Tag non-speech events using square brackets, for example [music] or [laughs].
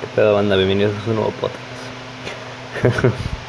¿Qué pedo, banda? Bienvenidos a su nuevo podcast. [laughs]